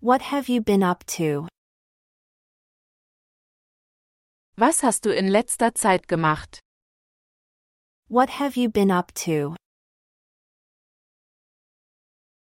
What have you been up to? Was hast du in letzter Zeit gemacht? What have you been up to?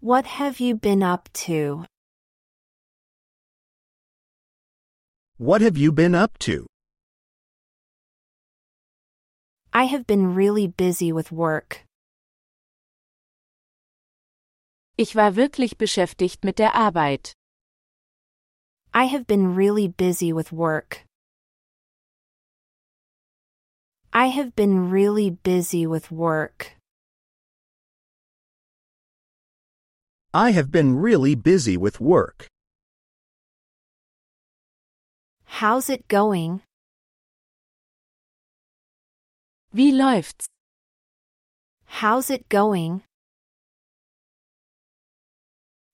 What have you been up to? What have you been up to? I have been really busy with work. Ich war wirklich beschäftigt mit der Arbeit. I have been really busy with work. I have been really busy with work. I have been really busy with work. How's it going? Wie läuft's? How's it going?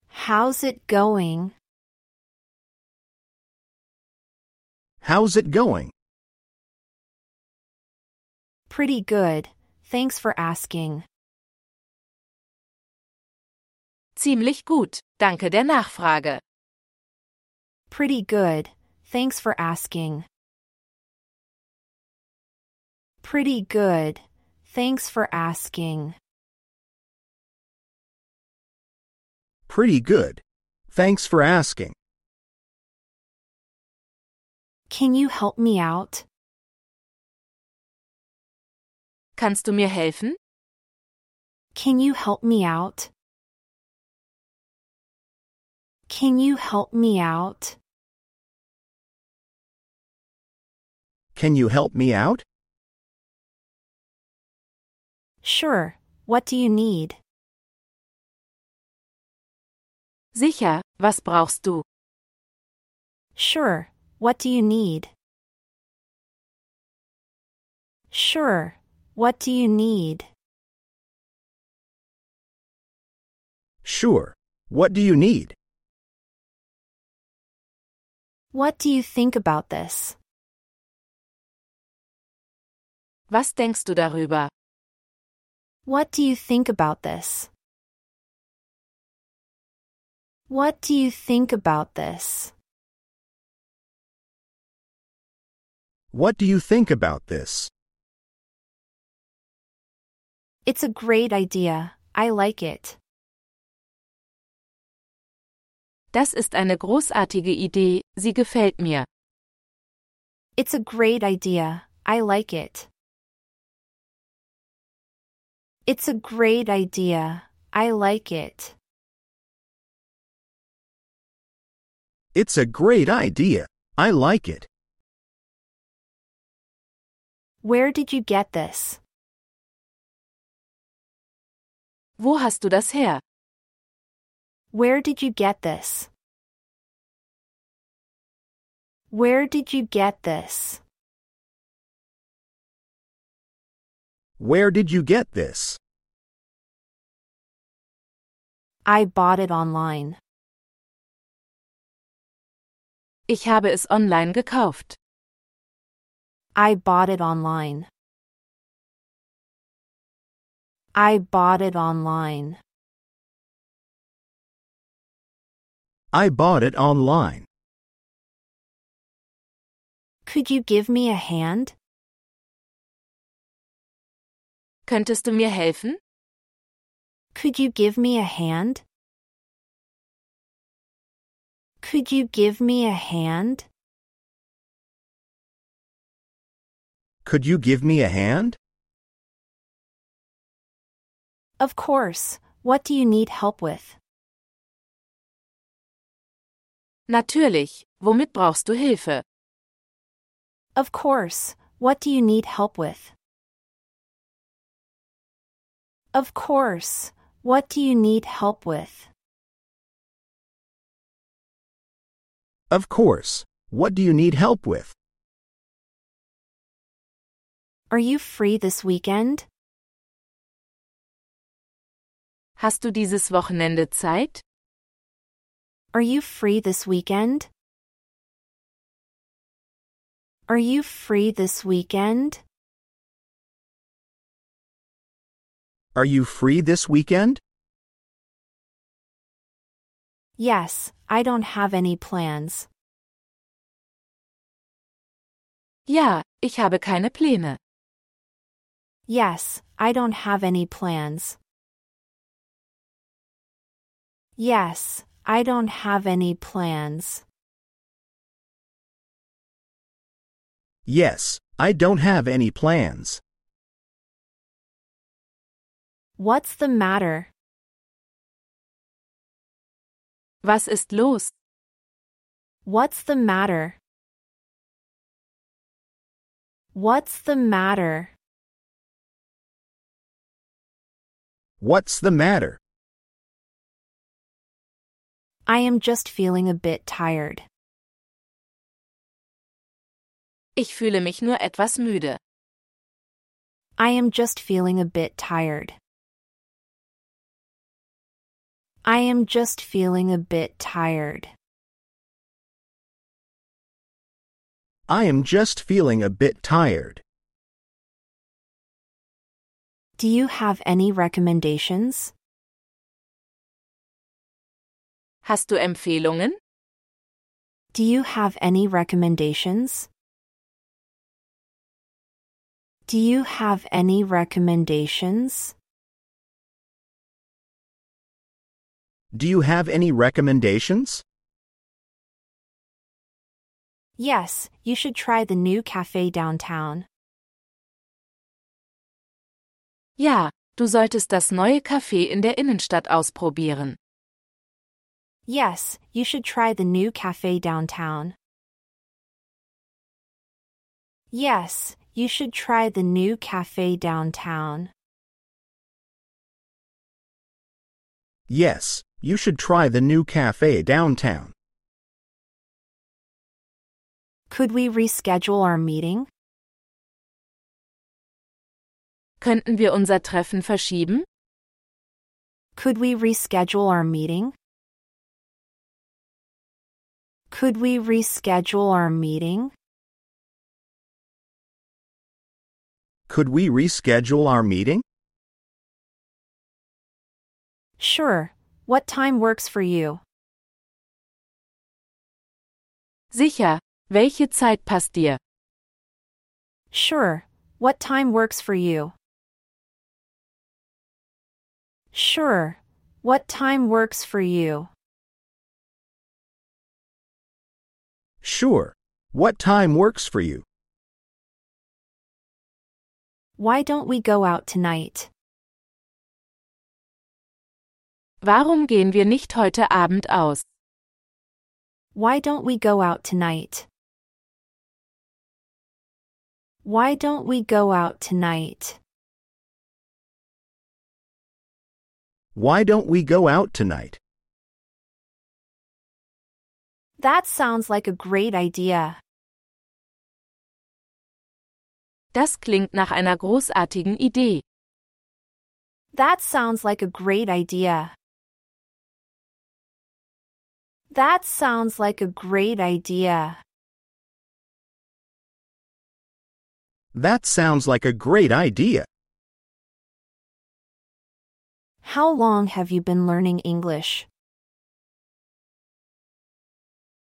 How's it going? How's it going? Pretty good. Thanks for asking. Ziemlich gut, danke der Nachfrage. Pretty good. Thanks for asking. Pretty good. Thanks for asking. Pretty good. Thanks for asking. Can you help me out? Kannst du mir helfen? Can you help me out? Can you help me out? Can you help me out? Sure. What do you need? Sicher, was brauchst du? Sure. What do you need? Sure. What do you need? Sure. What do you need? What do you think about this? Was denkst du darüber? What do you think about this? What do you think about this? What do you think about this? It's a great idea. I like it. Das ist eine großartige Idee, sie gefällt mir. It's a great idea. I like it. It's a great idea. I like it. It's a great idea. I like it. Where did you get this? Wo hast du das her? Where did you get this? Where did you get this? Where did you get this? I bought it online. Ich habe es online gekauft. I bought it online. I bought it online. I bought it online. Could you give me a hand? Könntest du mir helfen? Could you give me a hand? Could you give me a hand? Could you give me a hand? Of course. What do you need help with? Natürlich, womit brauchst du Hilfe? Of course. What do you need help with? Of course. What do you need help with? Of course. What do you need help with? Are you free this weekend? Hast du dieses Wochenende Zeit? Are you free this weekend? Are you free this weekend? Are you free this weekend? Yes, I don't have any plans. Ja, ich habe keine Pläne. Yes, I don't have any plans. Yes, I don't have any plans. Yes, I don't have any plans. What's the matter? Was ist los? What's the matter? What's the matter? What's the matter? I am just feeling a bit tired. Ich fühle mich nur etwas müde. I am just feeling a bit tired. I am just feeling a bit tired. I am just feeling a bit tired. Do you have any recommendations? Hast du Empfehlungen? Do you have any recommendations? Do you have any recommendations? Do you have any recommendations? Yes, you should try the new cafe downtown. Ja, du solltest das neue Café in der Innenstadt ausprobieren. Yes, you should try the new cafe downtown. Yes, you should try the new cafe downtown. Yes, you should try the new cafe downtown. Could we reschedule our meeting? Könnten wir unser Treffen verschieben? Could we reschedule our meeting? Could we reschedule our meeting? Could we reschedule our meeting? Sure. What time works for you? Sicher. Welche Zeit passt dir? Sure. What time works for you? Sure. What time works for you? Sure. What time works for you? Why don't we go out tonight? Warum gehen wir nicht heute Abend aus? Why don't we go out tonight? Why don't we go out tonight? Why don't we go out tonight? That sounds like a great idea. Das klingt nach einer großartigen Idee. That sounds like a great idea. That sounds like a great idea. That sounds like a great idea. How long have you been learning English?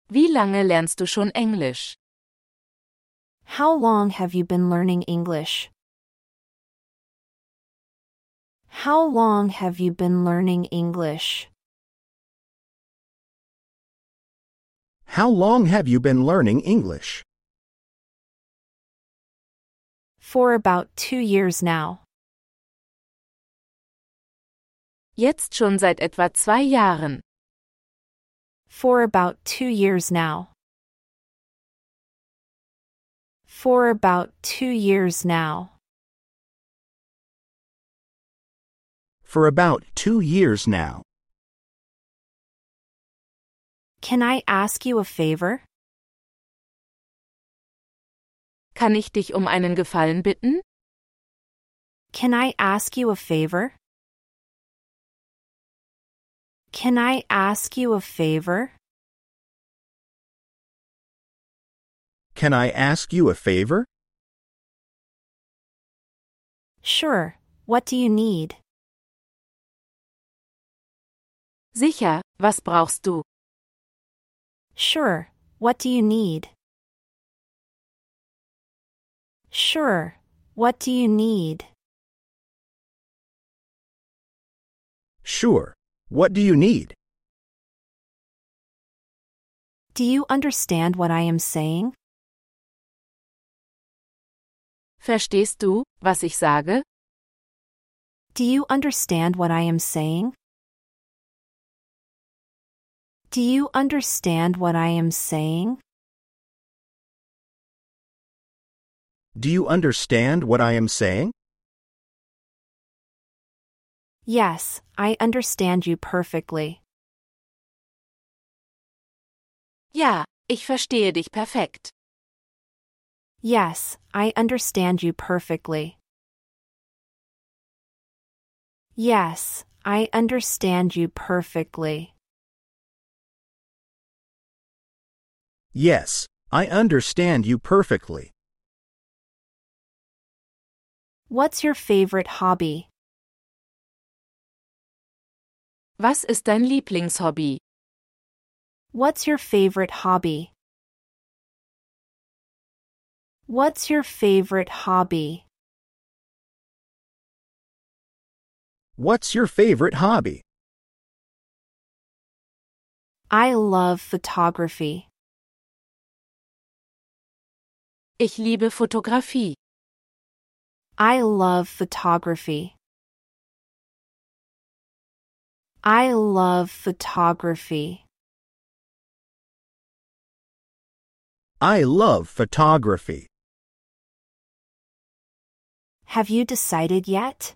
Wie lange lernst du schon Englisch? How long have you been learning English? How long have you been learning English? How long have you been learning English? For about two years now. Jetzt schon seit etwa zwei Jahren. For about two years now. For about two years now. For about two years now. Can I ask you a favor? Kann ich dich um einen Gefallen bitten? Can I ask you a favor? Can I ask you a favor? Can I ask you a favor? Sure. What do you need? Sicher, was brauchst du? Sure, what do you need? Sure, what do you need? Sure. What do you need? Do you understand what I am saying? Verstehst du, was ich sage? Do you understand what I am saying? Do you understand what I am saying? Do you understand what I am saying? Yes, I understand you perfectly. Ja, ich verstehe dich perfekt. Yes, I understand you perfectly. Yes, I understand you perfectly. Yes, I understand you perfectly. What's your favorite hobby? Was ist dein Lieblingshobby? What's your favorite hobby? What's your favorite hobby? What's your favorite hobby? I love photography. Ich liebe Fotografie. I love photography. I love photography. I love photography. Have you decided yet?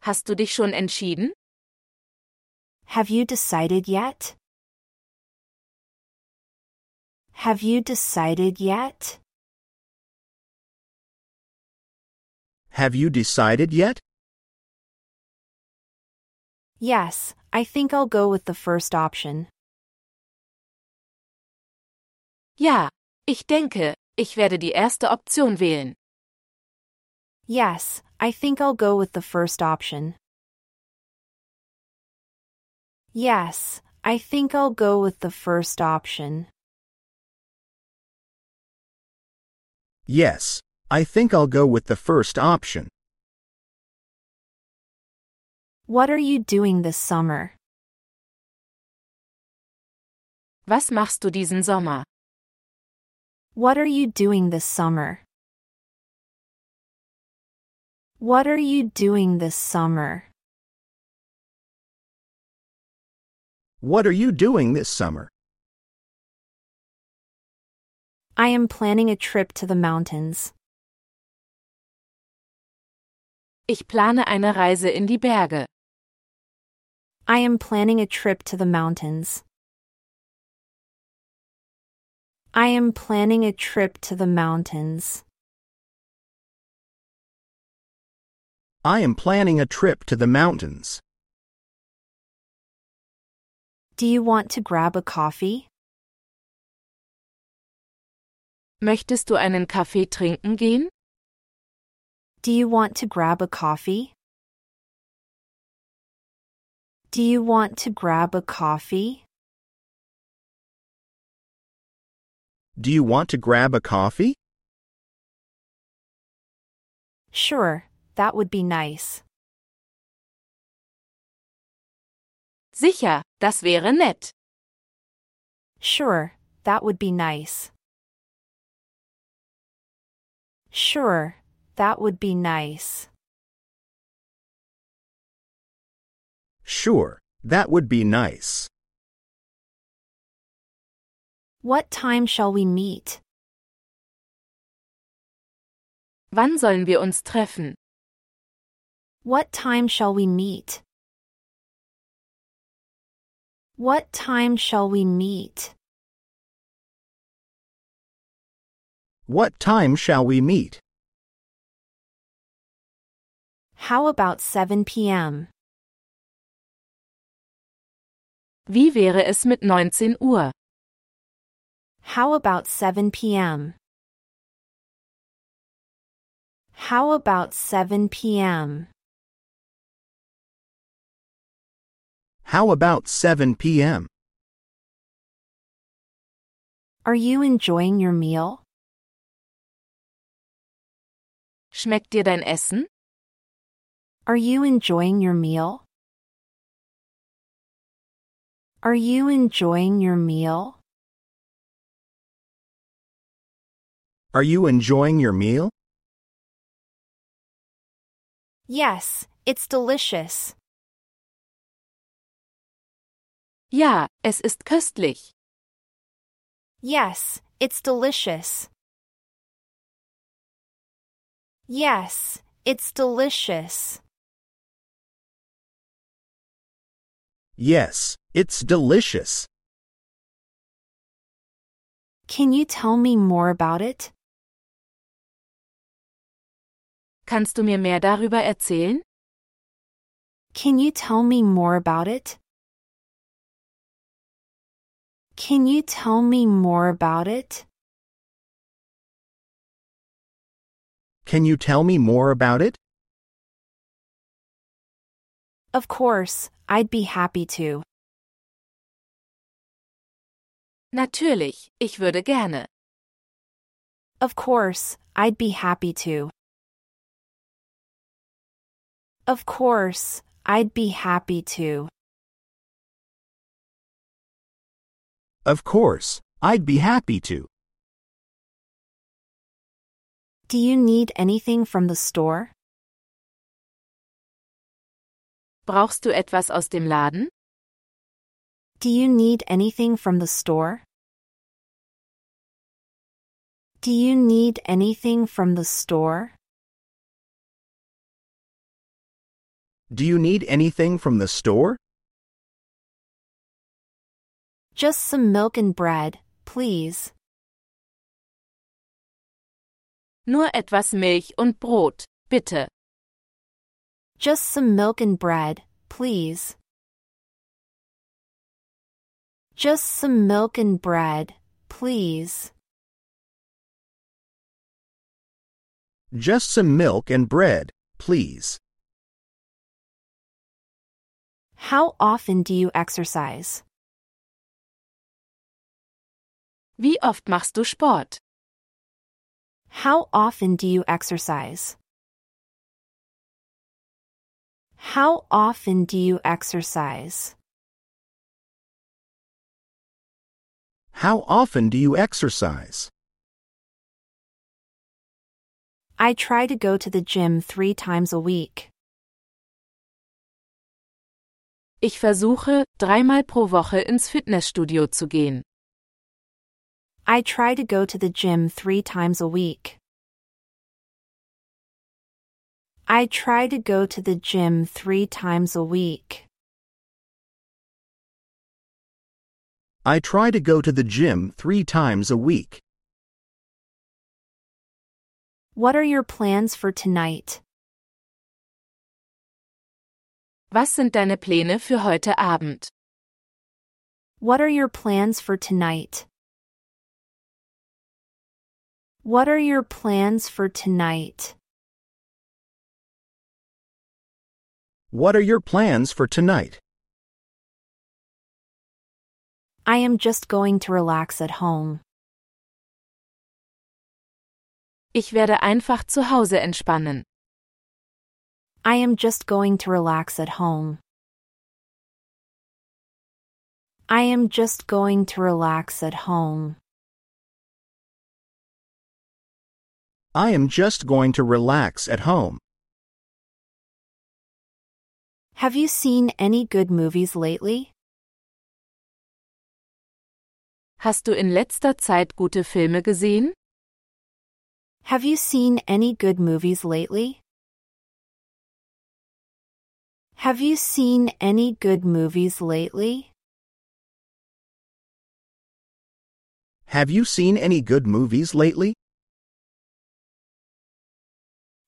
Hast du dich schon entschieden? Have you decided yet? Have you decided yet? Have you decided yet? Yes, I think I'll go with the first option. Ja, ich denke, ich werde die erste Option wählen. Yes, I think I'll go with the first option. Yes, I think I'll go with the first option. Yes, I think I'll go with the first option. What are you doing this summer? Was machst du diesen Sommer? What are you doing this summer? What are you doing this summer? What are you doing this summer? I am planning a trip to the mountains. Ich plane eine Reise in die Berge. I am planning a trip to the mountains. I am planning a trip to the mountains. I am planning a trip to the mountains. Do you want to grab a coffee? Möchtest du einen Kaffee trinken gehen? Do you want to grab a coffee? Do you want to grab a coffee? Do you want to grab a coffee? Sure, that would be nice. Sicher, das wäre nett. Sure, that would be nice. Sure, that would be nice. Sure, that would be nice. What time shall we meet? Wann sollen wir uns treffen? What time shall we meet? What time shall we meet? What time shall we meet? How about 7 p.m.? Wie wäre es mit 19 Uhr? How about 7 p.m.? How about 7 p.m.? How about 7 p.m.? Are you enjoying your meal? Schmeckt dir dein Essen? Are you enjoying your meal? Are you enjoying your meal? Are you enjoying your meal? Yes, it's delicious. Ja, es ist köstlich. Yes, it's delicious. Yes, it's delicious. Yes, it's delicious. Can you tell me more about it? Kannst du mir mehr darüber erzählen? Can you tell me more about it? Can you tell me more about it? Can you tell me more about it? Of course, I'd be happy to. Natürlich, ich würde gerne. Of course, I'd be happy to. Of course, I'd be happy to. Of course, I'd be happy to. Do you need anything from the store? Brauchst du etwas aus dem Laden? Do you need anything from the store? Do you need anything from the store? Do you need anything from the store? Just some milk and bread, please. Nur etwas Milch und Brot, bitte. Just some milk and bread, please. Just some milk and bread, please. Just some milk and bread, please. How often do you exercise? Wie oft machst du Sport? How often do you exercise? How often do you exercise? How often do you exercise? I try to go to the gym three times a week. Ich versuche, dreimal pro Woche ins Fitnessstudio zu gehen. I try to go to the gym three times a week. I try to go to the gym three times a week. I try to go to the gym three times a week. What are your plans for tonight? Was sind deine Pläne für heute Abend? What are your plans for tonight? What are your plans for tonight? What are your plans for tonight? I am just going to relax at home. Ich werde einfach zu Hause entspannen. I am just going to relax at home. I am just going to relax at home. I am just going to relax at home. Have you seen any good movies lately? Hast du in letzter Zeit gute Filme gesehen? Have you seen any good movies lately? Have you seen any good movies lately? Have you seen any good movies lately?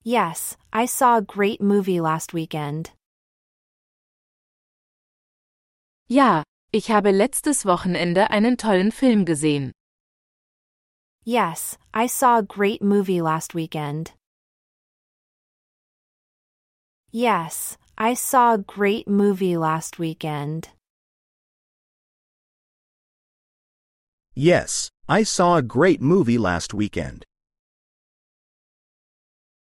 Yes, I saw a great movie last weekend. Ja, ich habe letztes Wochenende einen tollen Film gesehen. Yes, I saw a great movie last weekend. Yes, I saw a great movie last weekend. Yes, I saw a great movie last weekend.